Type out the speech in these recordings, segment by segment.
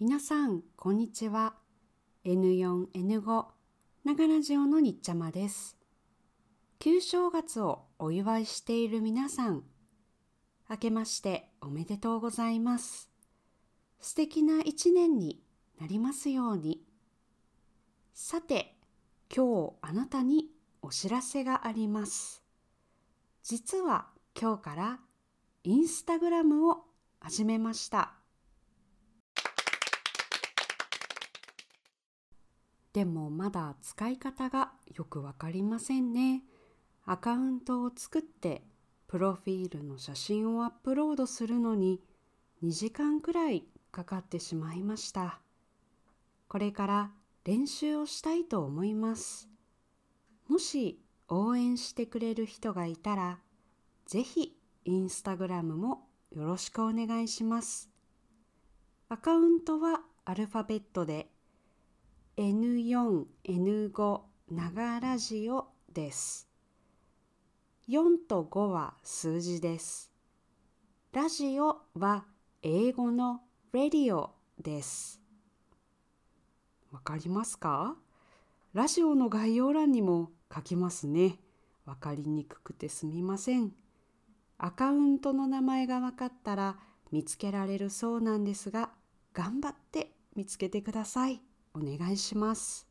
皆さん、こんにちは。N4、N5、長ラジオのにっちゃまです。旧正月をお祝いしている皆さん、明けましておめでとうございます。素敵な一年になりますように。さて、今日あなたにお知らせがあります。実は今日からインスタグラムを始めました。でもまだ使い方がよくわかりませんね。アカウントを作ってプロフィールの写真をアップロードするのに2時間くらいかかってしまいました。これから練習をしたいと思います。もし応援してくれる人がいたら、ぜひインスタグラムもよろしくお願いします。アカウントはアルファベットで N4、N5 長ラジオです。4と5は数字です。ラジオは英語の radio です。わかりますか？ラジオの概要欄にも書きますね。わかりにくくてすみません。アカウントの名前がわかったら見つけられるそうなんですが、頑張って見つけてください。お願いします。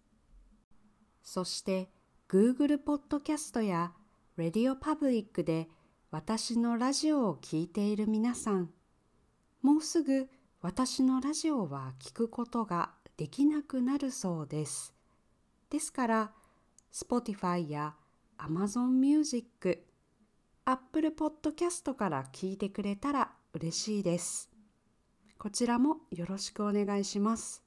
そして、Google ポッドキャストや Radio Public で私のラジオを聴いている皆さん、もうすぐ私のラジオは聞くことができなくなるそうです。ですから、Spotify や Amazon Music、Apple Podcast から聞いてくれたら嬉しいです。こちらもよろしくお願いします。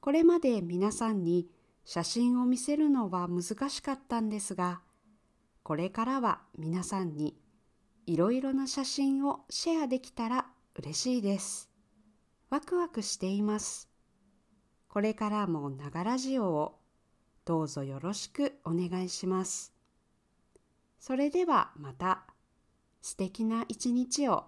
これまで皆さんに写真を見せるのは難しかったんですが、これからは皆さんにいろいろな写真をシェアできたら嬉しいです。ワクワクしています。これからもながラジオをどうぞよろしくお願いします。それではまた素敵な一日を